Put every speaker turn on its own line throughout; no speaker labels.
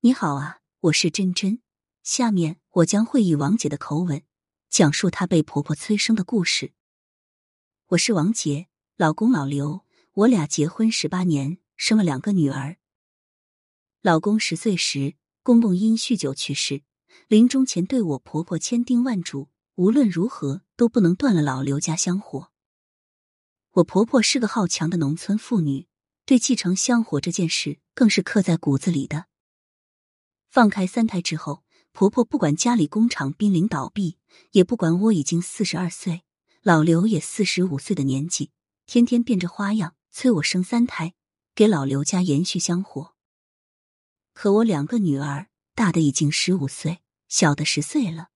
你好啊，我是真真。下面我将会以王姐的口吻讲述她被婆婆催生的故事。我是王姐，老公老刘，我俩结婚十八年，生了两个女儿。老公十岁时，公公因酗酒去世，临终前对我婆婆千叮万嘱，无论如何都不能断了老刘家香火。我婆婆是个好强的农村妇女，对继承香火这件事更是刻在骨子里的。放开三胎之后，婆婆不管家里工厂濒临倒闭，也不管我已经四十二岁，老刘也四十五岁的年纪，天天变着花样催我生三胎，给老刘家延续香火。可我两个女儿，大的已经十五岁，小的十岁了。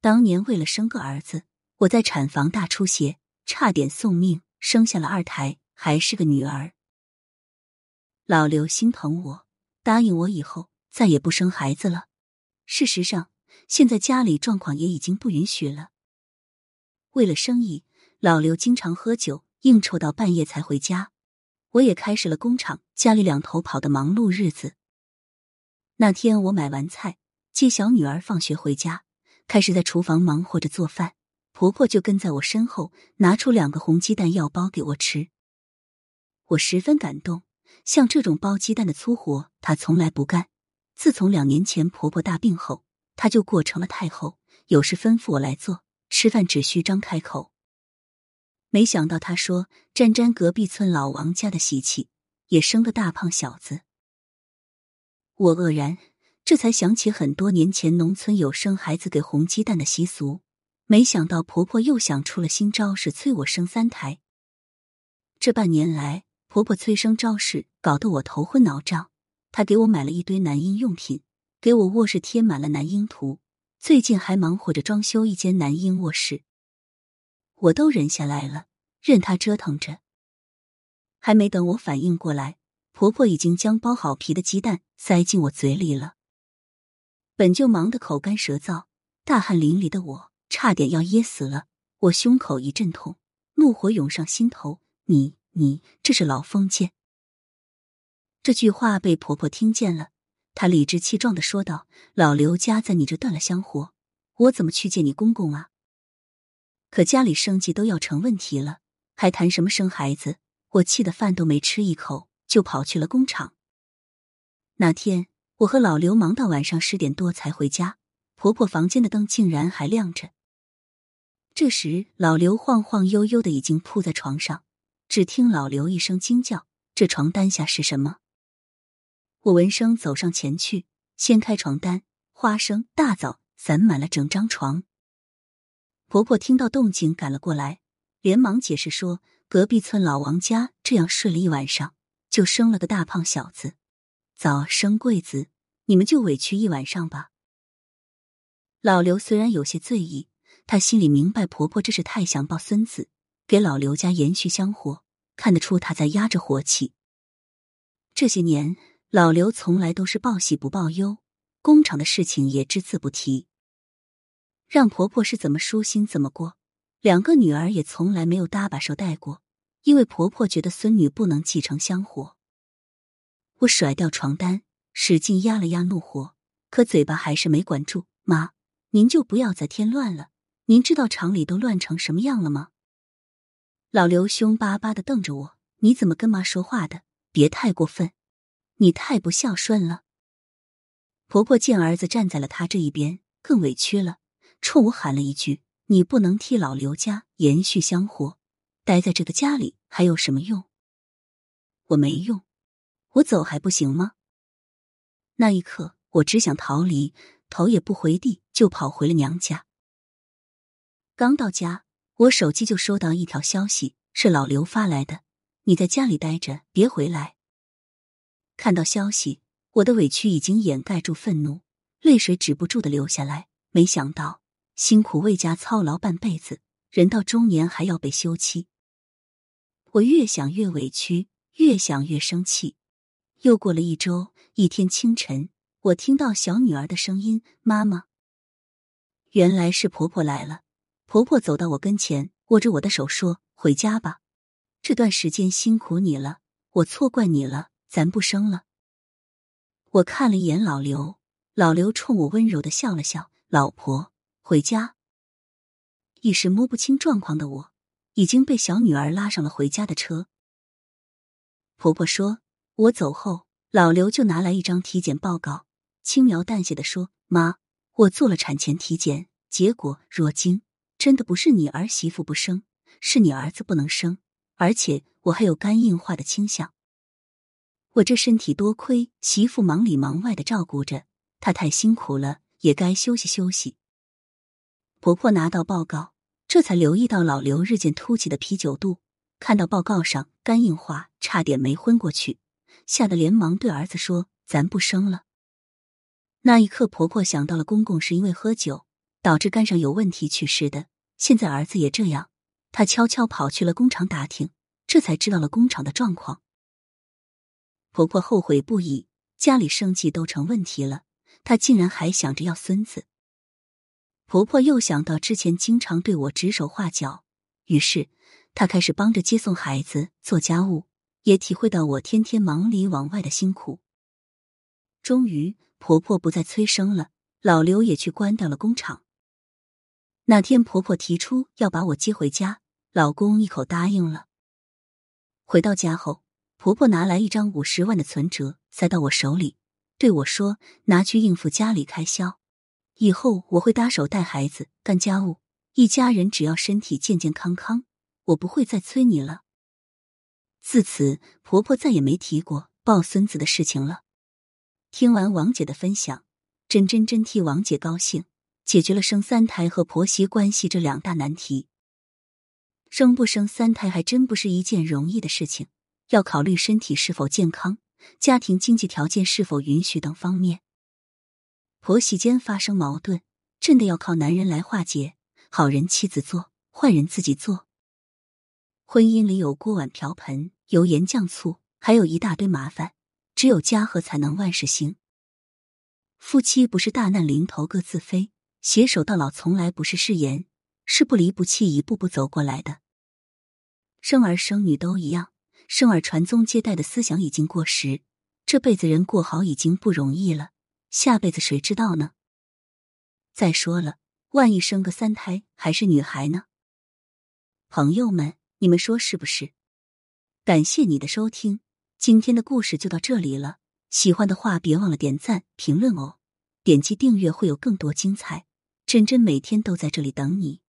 当年为了生个儿子，我在产房大出血，差点送命，生下了二胎，还是个女儿。老刘心疼我，答应我以后。再也不生孩子了。事实上，现在家里状况也已经不允许了。为了生意，老刘经常喝酒，应酬到半夜才回家。我也开始了工厂家里两头跑的忙碌日子。那天我买完菜，接小女儿放学回家，开始在厨房忙活着做饭，婆婆就跟在我身后，拿出两个红鸡蛋药包给我吃。我十分感动，像这种包鸡蛋的粗活，她从来不干。自从两年前婆婆大病后，她就过成了太后，有事吩咐我来做，吃饭只需张开口。没想到她说沾沾隔壁村老王家的喜气，也生个大胖小子。我愕然，这才想起很多年前农村有生孩子给红鸡蛋的习俗，没想到婆婆又想出了新招式，催我生三胎。这半年来，婆婆催生招式搞得我头昏脑胀。他给我买了一堆男婴用品，给我卧室贴满了男婴图。最近还忙活着装修一间男婴卧室，我都忍下来了，任他折腾着。还没等我反应过来，婆婆已经将剥好皮的鸡蛋塞进我嘴里了。本就忙得口干舌燥、大汗淋漓的我，差点要噎死了。我胸口一阵痛，怒火涌上心头：“你你这是老封建！”这句话被婆婆听见了，她理直气壮的说道：“老刘家在你这断了香火，我怎么去见你公公啊？可家里生计都要成问题了，还谈什么生孩子？”我气得饭都没吃一口，就跑去了工厂。那天我和老刘忙到晚上十点多才回家，婆婆房间的灯竟然还亮着。这时，老刘晃晃悠悠的已经扑在床上，只听老刘一声惊叫：“这床单下是什么？”我闻声走上前去，掀开床单，花生、大枣散满了整张床。婆婆听到动静赶了过来，连忙解释说：“隔壁村老王家这样睡了一晚上，就生了个大胖小子。早生贵子，你们就委屈一晚上吧。”老刘虽然有些醉意，他心里明白婆婆这是太想抱孙子，给老刘家延续香火，看得出他在压着火气。这些年。老刘从来都是报喜不报忧，工厂的事情也只字不提。让婆婆是怎么舒心怎么过，两个女儿也从来没有搭把手带过，因为婆婆觉得孙女不能继承香火。我甩掉床单，使劲压了压怒火，可嘴巴还是没管住。妈，您就不要再添乱了。您知道厂里都乱成什么样了吗？老刘凶巴巴的瞪着我，你怎么跟妈说话的？别太过分。你太不孝顺了。婆婆见儿子站在了她这一边，更委屈了，冲我喊了一句：“你不能替老刘家延续香火，待在这个家里还有什么用？”我没用，我走还不行吗？那一刻，我只想逃离，头也不回地就跑回了娘家。刚到家，我手机就收到一条消息，是老刘发来的：“你在家里待着，别回来。”看到消息，我的委屈已经掩盖住愤怒，泪水止不住的流下来。没想到辛苦为家操劳半辈子，人到中年还要被休妻。我越想越委屈，越想越生气。又过了一周，一天清晨，我听到小女儿的声音：“妈妈。”原来是婆婆来了。婆婆走到我跟前，握着我的手说：“回家吧，这段时间辛苦你了，我错怪你了。”咱不生了。我看了一眼老刘，老刘冲我温柔的笑了笑：“老婆，回家。”一时摸不清状况的我，已经被小女儿拉上了回家的车。婆婆说：“我走后，老刘就拿来一张体检报告，轻描淡写的说：‘妈，我做了产前体检，结果若惊，真的不是你儿媳妇不生，是你儿子不能生，而且我还有肝硬化的倾向。’我这身体多亏媳妇忙里忙外的照顾着，她太辛苦了，也该休息休息。”婆婆拿到报告，这才留意到老刘日渐凸起的啤酒肚。看到报告上肝硬化，差点没昏过去，吓得连忙对儿子说：“咱不生了。”那一刻，婆婆想到了公公是因为喝酒导致肝上有问题去世的，现在儿子也这样，她悄悄跑去了工厂打听，这才知道了工厂的状况。婆婆后悔不已，家里生计都成问题了，她竟然还想着要孙子。婆婆又想到之前经常对我指手画脚，于是。她开始帮着接送孩子、做家务，也体会到我天天忙里往外的辛苦。终于，婆婆不再催生了，老刘也去关掉了工厂。那天，婆婆提出要把我接回家，老公一口答应了。回到家后，婆婆拿来一张五十万的存折，塞到我手里，对我说：“拿去应付家里开销，以后我会搭手带孩子、干家务，一家人只要身体健健康康。”我不会再催你了。自此，婆婆再也没提过抱孙子的事情了。听完王姐的分享，真真真替王姐高兴，解决了生三胎和婆媳关系这两大难题。生不生三胎还真不是一件容易的事情，要考虑身体是否健康、家庭经济条件是否允许等方面。婆媳间发生矛盾，真的要靠男人来化解。好人妻子做，坏人自己做。婚姻里有锅碗瓢盆、油盐酱醋，还有一大堆麻烦。只有家和才能万事兴。夫妻不是大难临头各自飞，携手到老从来不是誓言，是不离不弃，一步步走过来的。生儿生女都一样，生儿传宗接代的思想已经过时。这辈子人过好已经不容易了，下辈子谁知道呢？再说了，万一生个三胎还是女孩呢？朋友们。你们说是不是？感谢你的收听，今天的故事就到这里了。喜欢的话，别忘了点赞、评论哦。点击订阅会有更多精彩，真真每天都在这里等你。